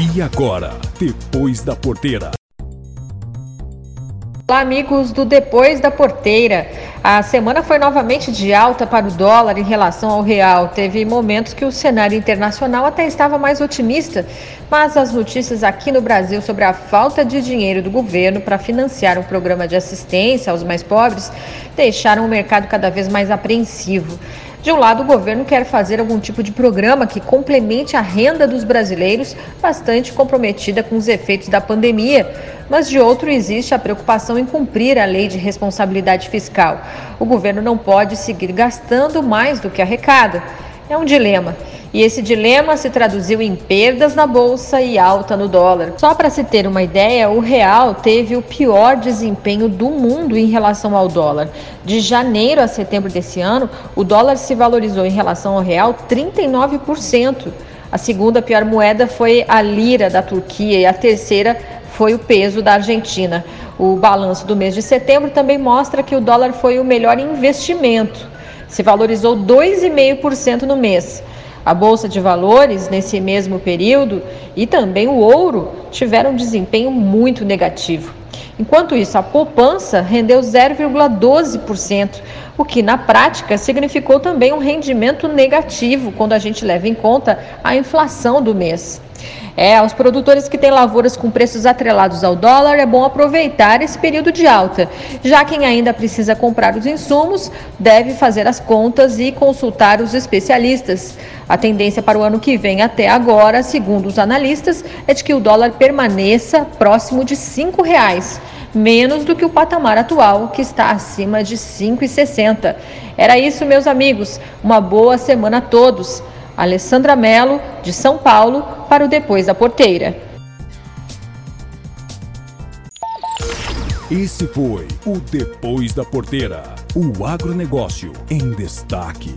E agora, depois da porteira. Olá, amigos do Depois da Porteira. A semana foi novamente de alta para o dólar em relação ao real. Teve momentos que o cenário internacional até estava mais otimista, mas as notícias aqui no Brasil sobre a falta de dinheiro do governo para financiar um programa de assistência aos mais pobres deixaram o mercado cada vez mais apreensivo. De um lado, o governo quer fazer algum tipo de programa que complemente a renda dos brasileiros, bastante comprometida com os efeitos da pandemia, mas de outro, existe a preocupação em cumprir a lei de responsabilidade fiscal. O governo não pode seguir gastando mais do que arrecada. É um dilema. E esse dilema se traduziu em perdas na bolsa e alta no dólar. Só para se ter uma ideia, o real teve o pior desempenho do mundo em relação ao dólar. De janeiro a setembro desse ano, o dólar se valorizou em relação ao real 39%. A segunda pior moeda foi a lira da Turquia e a terceira foi o peso da Argentina. O balanço do mês de setembro também mostra que o dólar foi o melhor investimento. Se valorizou 2,5% no mês. A bolsa de valores, nesse mesmo período, e também o ouro tiveram um desempenho muito negativo. Enquanto isso, a poupança rendeu 0,12%, o que na prática significou também um rendimento negativo quando a gente leva em conta a inflação do mês. É, aos produtores que têm lavouras com preços atrelados ao dólar, é bom aproveitar esse período de alta. Já quem ainda precisa comprar os insumos, deve fazer as contas e consultar os especialistas. A tendência para o ano que vem até agora, segundo os analistas, é de que o dólar permaneça próximo de R$ 5,00 menos do que o patamar atual, que está acima de 5,60. Era isso, meus amigos. Uma boa semana a todos. Alessandra Mello, de São Paulo, para o Depois da Porteira. Esse foi o Depois da Porteira. O agronegócio em destaque.